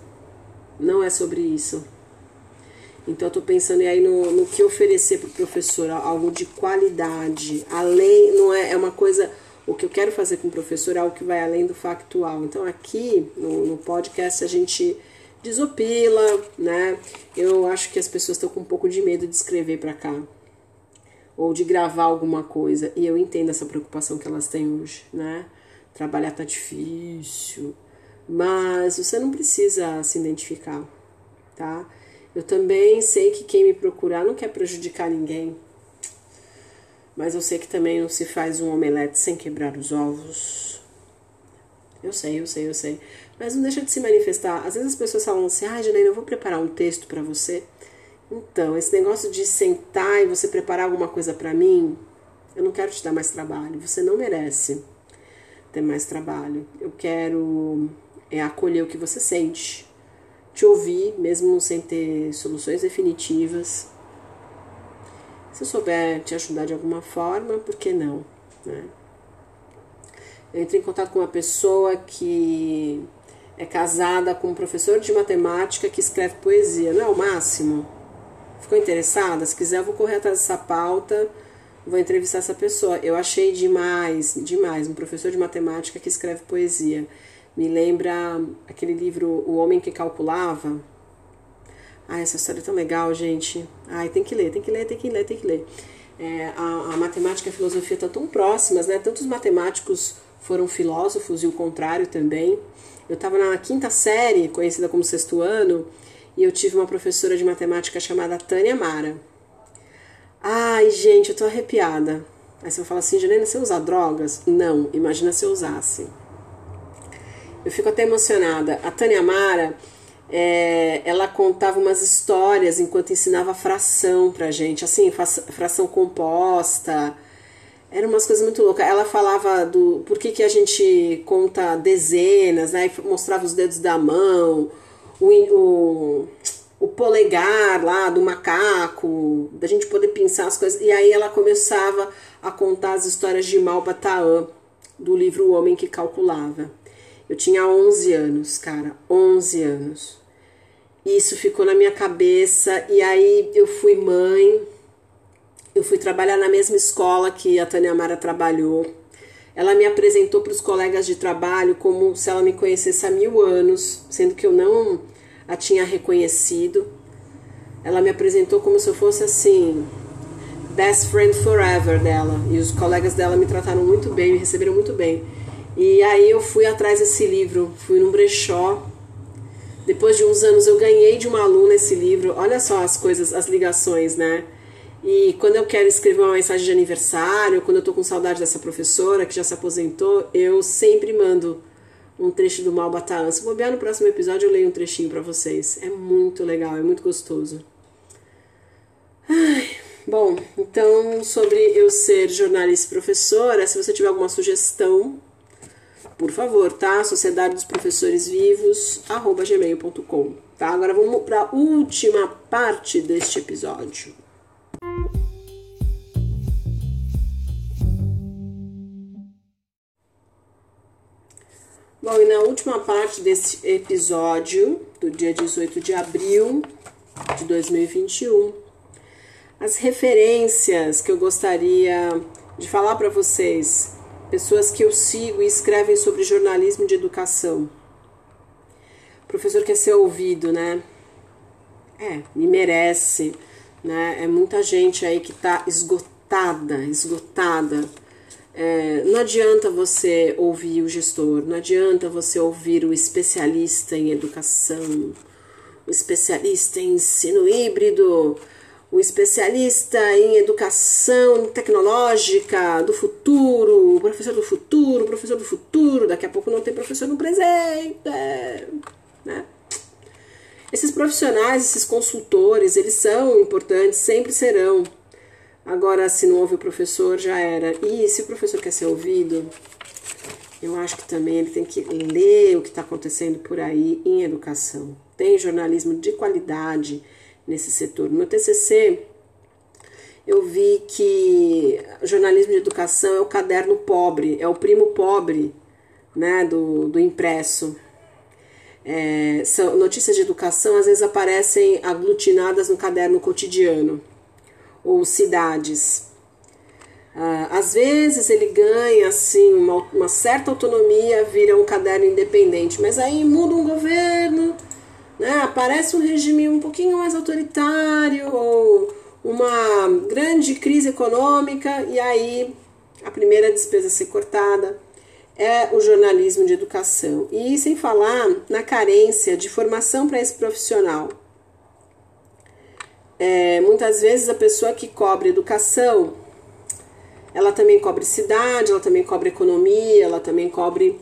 Não é sobre isso. Então eu estou pensando aí no, no que oferecer para o professor, algo de qualidade. Além, não é, é uma coisa o que eu quero fazer com o professor é algo que vai além do factual. Então, aqui no, no podcast, a gente desopila, né? Eu acho que as pessoas estão com um pouco de medo de escrever para cá ou de gravar alguma coisa. E eu entendo essa preocupação que elas têm hoje, né? Trabalhar tá difícil, mas você não precisa se identificar, tá? Eu também sei que quem me procurar não quer prejudicar ninguém, mas eu sei que também não se faz um omelete sem quebrar os ovos. Eu sei, eu sei, eu sei. Mas não deixa de se manifestar. Às vezes as pessoas falam assim: ah, Janaína, eu vou preparar um texto para você. Então, esse negócio de sentar e você preparar alguma coisa para mim, eu não quero te dar mais trabalho. Você não merece ter mais trabalho. Eu quero é acolher o que você sente, te ouvir, mesmo sem ter soluções definitivas. Se eu souber te ajudar de alguma forma, por que não? Né? Eu entrei em contato com uma pessoa que é casada com um professor de matemática que escreve poesia. Não é o máximo? Ficou interessada? Se quiser, eu vou correr atrás dessa pauta vou entrevistar essa pessoa. Eu achei demais, demais, um professor de matemática que escreve poesia. Me lembra aquele livro O Homem que Calculava. Ah, essa história é tão legal, gente. Ai, tem que ler, tem que ler, tem que ler, tem que ler. É, a, a, matemática e a filosofia estão tão próximas, né? Tantos matemáticos foram filósofos e o contrário também. Eu estava na quinta série, conhecida como sexto ano, e eu tive uma professora de matemática chamada Tânia Mara. Ai, gente, eu tô arrepiada. Aí você vai falar assim, Juliana, você usa drogas? Não, imagina se eu usasse. Eu fico até emocionada. A Tânia Mara, é, ela contava umas histórias enquanto ensinava fração pra gente, assim, fração composta. Eram umas coisas muito loucas. Ela falava do por que, que a gente conta dezenas, né? E mostrava os dedos da mão, o, o o polegar lá do macaco, da gente poder pensar as coisas. E aí ela começava a contar as histórias de Malbataan, do livro O Homem que Calculava. Eu tinha 11 anos, cara, 11 anos. Isso ficou na minha cabeça e aí eu fui mãe, eu fui trabalhar na mesma escola que a Tânia Mara trabalhou. Ela me apresentou para os colegas de trabalho como se ela me conhecesse há mil anos, sendo que eu não a tinha reconhecido. Ela me apresentou como se eu fosse assim, best friend forever dela. E os colegas dela me trataram muito bem, me receberam muito bem. E aí eu fui atrás desse livro, fui num brechó. Depois de uns anos eu ganhei de uma aluna esse livro. Olha só as coisas, as ligações, né? E quando eu quero escrever uma mensagem de aniversário, quando eu tô com saudade dessa professora que já se aposentou, eu sempre mando um trecho do Malbataan. Se bobear no próximo episódio, eu leio um trechinho para vocês. É muito legal, é muito gostoso. Ai, bom, então sobre eu ser jornalista e professora, se você tiver alguma sugestão, por favor, tá? Sociedade dos Professores Vivos, arroba gmail.com, tá? Agora vamos para a última parte deste episódio. Bom, e na última parte desse episódio, do dia 18 de abril de 2021, as referências que eu gostaria de falar para vocês, pessoas que eu sigo e escrevem sobre jornalismo de educação. O professor quer ser ouvido, né? É, me merece, né? É muita gente aí que está esgotada, esgotada é, não adianta você ouvir o gestor, não adianta você ouvir o especialista em educação, o especialista em ensino híbrido, o especialista em educação tecnológica do futuro, o professor do futuro, o professor do futuro, daqui a pouco não tem professor no presente, né? Esses profissionais, esses consultores, eles são importantes, sempre serão, Agora, se não ouve o professor, já era. E se o professor quer ser ouvido, eu acho que também ele tem que ler o que está acontecendo por aí em educação. Tem jornalismo de qualidade nesse setor. No meu TCC, eu vi que jornalismo de educação é o caderno pobre, é o primo pobre né, do, do impresso. É, são, notícias de educação às vezes aparecem aglutinadas no caderno cotidiano ou cidades. Ah, às vezes ele ganha assim uma, uma, certa autonomia, vira um caderno independente, mas aí muda um governo, né? aparece um regime um pouquinho mais autoritário ou uma grande crise econômica e aí a primeira despesa a ser cortada é o jornalismo de educação. E sem falar na carência de formação para esse profissional. É, muitas vezes a pessoa que cobre educação, ela também cobre cidade, ela também cobre economia, ela também cobre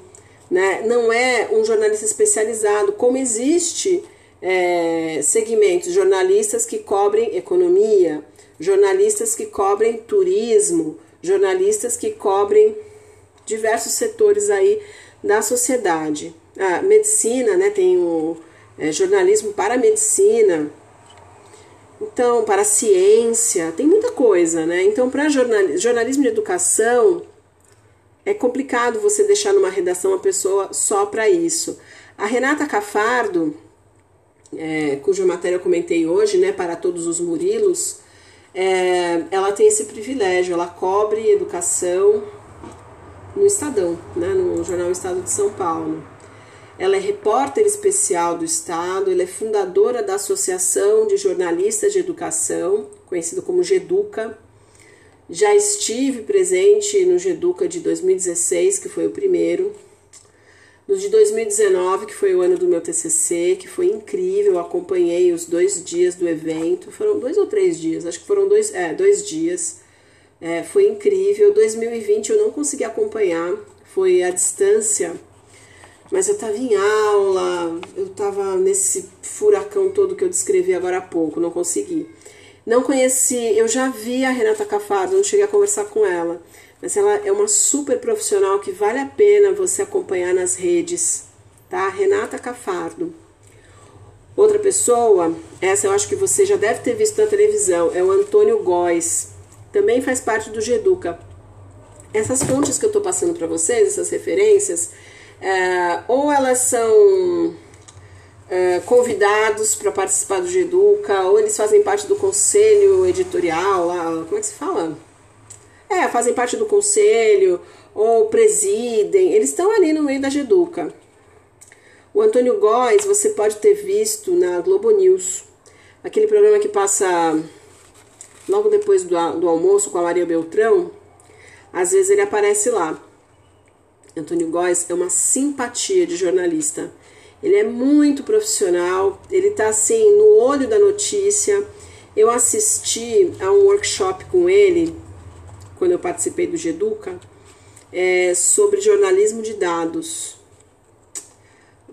né? Não é um jornalista especializado, como existe é, segmentos jornalistas que cobrem economia, jornalistas que cobrem turismo, jornalistas que cobrem diversos setores aí da sociedade. A medicina, né? Tem o é, jornalismo para a medicina, então, para a ciência, tem muita coisa, né? Então, para jornalismo de educação, é complicado você deixar numa redação uma pessoa só para isso. A Renata Cafardo, é, cuja matéria eu comentei hoje, né, para todos os Murilos, é, ela tem esse privilégio, ela cobre educação no Estadão, né, no Jornal Estado de São Paulo. Ela é repórter especial do Estado, ela é fundadora da Associação de Jornalistas de Educação, conhecido como GEDUCA. Já estive presente no GEDUCA de 2016, que foi o primeiro. No de 2019, que foi o ano do meu TCC, que foi incrível, acompanhei os dois dias do evento. Foram dois ou três dias, acho que foram dois, é, dois dias. É, foi incrível. 2020 eu não consegui acompanhar, foi à distância mas eu estava em aula, eu estava nesse furacão todo que eu descrevi agora há pouco, não consegui. Não conheci, eu já vi a Renata Cafardo, não cheguei a conversar com ela, mas ela é uma super profissional que vale a pena você acompanhar nas redes, tá? Renata Cafardo. Outra pessoa, essa eu acho que você já deve ter visto na televisão, é o Antônio Góes, também faz parte do Geduca. Essas fontes que eu estou passando para vocês, essas referências, é, ou elas são é, convidados para participar do Geduca, ou eles fazem parte do conselho editorial, lá, como é que se fala? É, fazem parte do conselho, ou presidem, eles estão ali no meio da Geduca. O Antônio Góes você pode ter visto na Globo News, aquele programa que passa logo depois do, do almoço com a Maria Beltrão, às vezes ele aparece lá. Antônio Góes é uma simpatia de jornalista. Ele é muito profissional, ele está assim no olho da notícia. Eu assisti a um workshop com ele quando eu participei do Geduca é, sobre jornalismo de dados.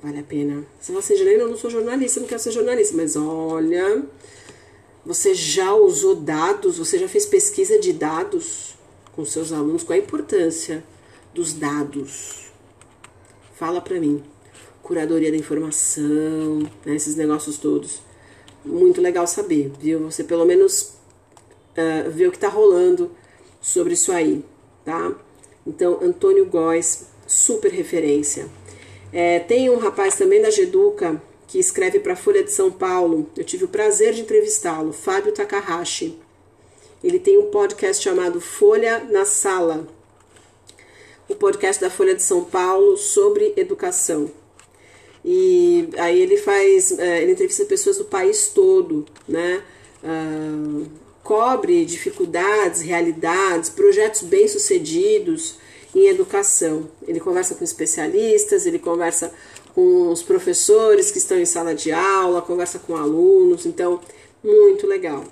Vale a pena. Você já eu não sou jornalista, não quero ser jornalista, mas olha, você já usou dados, você já fez pesquisa de dados com seus alunos, qual a importância? dos dados. Fala para mim. Curadoria da informação, né, esses negócios todos. Muito legal saber, viu? Você pelo menos uh, vê o que tá rolando sobre isso aí, tá? Então, Antônio Góes, super referência. É, tem um rapaz também da Geduca que escreve para a Folha de São Paulo. Eu tive o prazer de entrevistá-lo, Fábio Takahashi. Ele tem um podcast chamado Folha na Sala o podcast da Folha de São Paulo sobre educação. E aí ele faz, é, ele entrevista pessoas do país todo, né? Uh, cobre dificuldades, realidades, projetos bem-sucedidos em educação. Ele conversa com especialistas, ele conversa com os professores que estão em sala de aula, conversa com alunos, então, muito legal.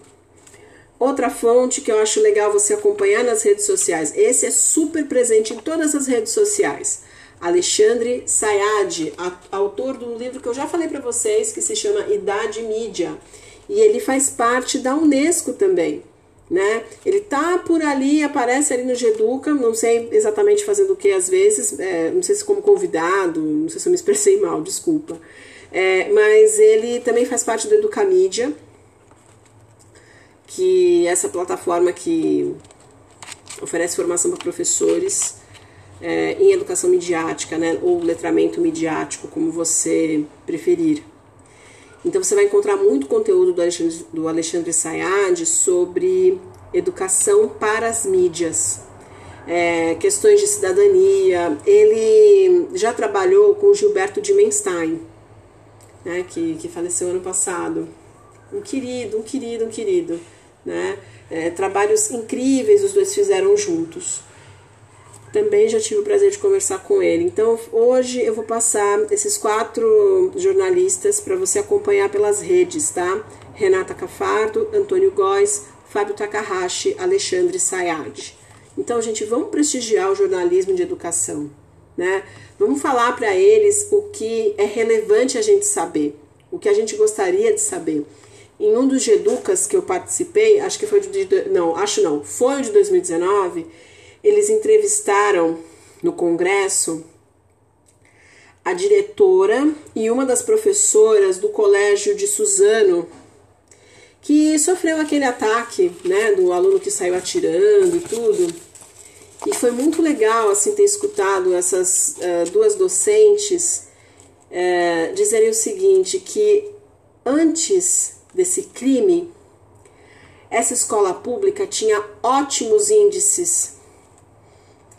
Outra fonte que eu acho legal você acompanhar nas redes sociais, esse é super presente em todas as redes sociais. Alexandre Sayad, autor de um livro que eu já falei para vocês, que se chama Idade Mídia. E ele faz parte da Unesco também, né? Ele tá por ali, aparece ali no Geduca, não sei exatamente fazendo o que às vezes, é, não sei se como convidado, não sei se eu me expressei mal, desculpa. É, mas ele também faz parte do Educamídia, que essa plataforma que oferece formação para professores é, em educação midiática, né, ou letramento midiático, como você preferir. Então você vai encontrar muito conteúdo do Alexandre, do Alexandre Sayad sobre educação para as mídias, é, questões de cidadania. Ele já trabalhou com Gilberto Dimenstein, né, que, que faleceu ano passado. Um querido, um querido, um querido né? É, trabalhos incríveis os dois fizeram juntos. Também já tive o prazer de conversar com ele. Então hoje eu vou passar esses quatro jornalistas para você acompanhar pelas redes, tá? Renata Cafardo, Antônio Góes, Fábio Takahashi, Alexandre Sayad. Então, gente, vamos prestigiar o jornalismo de educação, né? Vamos falar para eles o que é relevante a gente saber, o que a gente gostaria de saber. Em um dos Educas que eu participei, acho que foi de não, acho não, foi o de 2019, eles entrevistaram no congresso a diretora e uma das professoras do colégio de Suzano, que sofreu aquele ataque, né, do aluno que saiu atirando e tudo. E foi muito legal assim ter escutado essas uh, duas docentes uh, dizerem o seguinte, que antes desse crime, essa escola pública tinha ótimos índices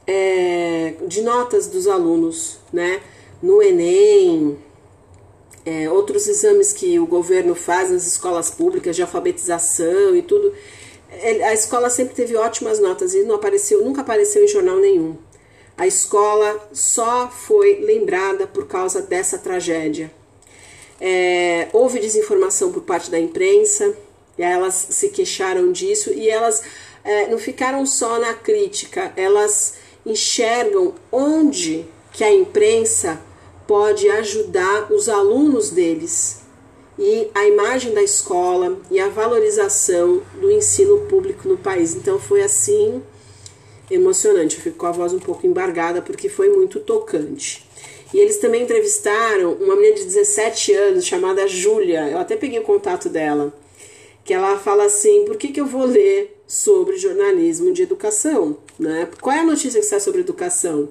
é, de notas dos alunos, né? No Enem, é, outros exames que o governo faz nas escolas públicas de alfabetização e tudo. A escola sempre teve ótimas notas e não apareceu, nunca apareceu em jornal nenhum. A escola só foi lembrada por causa dessa tragédia. É, houve desinformação por parte da imprensa, e elas se queixaram disso e elas é, não ficaram só na crítica, elas enxergam onde que a imprensa pode ajudar os alunos deles e a imagem da escola e a valorização do ensino público no país. Então foi assim emocionante. Eu fico com a voz um pouco embargada porque foi muito tocante. E eles também entrevistaram uma menina de 17 anos chamada Júlia. Eu até peguei o contato dela. Que ela fala assim: por que, que eu vou ler sobre jornalismo de educação? Né? Qual é a notícia que está sobre educação?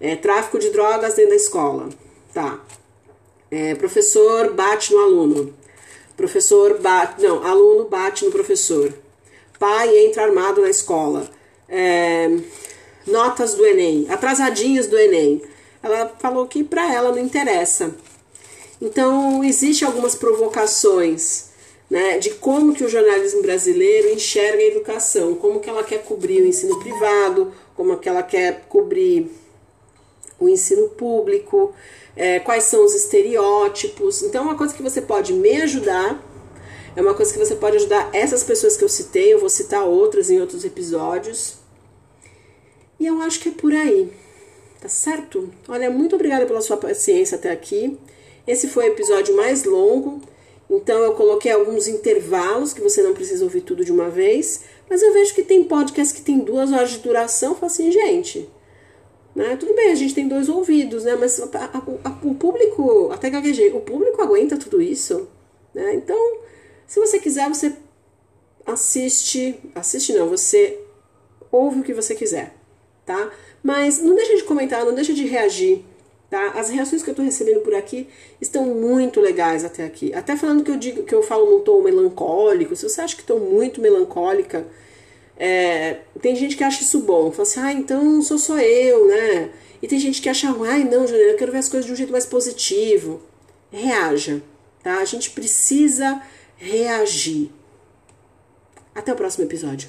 É, tráfico de drogas dentro da escola. Tá. É, professor bate no aluno. Professor bate. Não, aluno bate no professor. Pai entra armado na escola. É, notas do Enem. Atrasadinhos do Enem. Ela falou que para ela não interessa. Então, existe algumas provocações né, de como que o jornalismo brasileiro enxerga a educação, como que ela quer cobrir o ensino privado, como que ela quer cobrir o ensino público, é, quais são os estereótipos. Então, uma coisa que você pode me ajudar, é uma coisa que você pode ajudar essas pessoas que eu citei, eu vou citar outras em outros episódios. E eu acho que é por aí, tá certo? Olha, muito obrigada pela sua paciência até aqui. Esse foi o episódio mais longo, então eu coloquei alguns intervalos que você não precisa ouvir tudo de uma vez, mas eu vejo que tem podcast que tem duas horas de duração. Eu falo assim, gente, né? Tudo bem, a gente tem dois ouvidos, né? Mas a, a, a, o público, até gaguejei, o público aguenta tudo isso. Né? Então, se você quiser, você assiste. Assiste não, você ouve o que você quiser, tá? Mas não deixa de comentar, não deixa de reagir. Tá? As reações que eu estou recebendo por aqui estão muito legais até aqui. Até falando que eu digo que eu falo num tom melancólico. Se você acha que estou muito melancólica, é, tem gente que acha isso bom, fala assim, ah, então sou só eu, né? E tem gente que acha, ai não, Juliana, eu quero ver as coisas de um jeito mais positivo. Reaja, tá? A gente precisa reagir. Até o próximo episódio.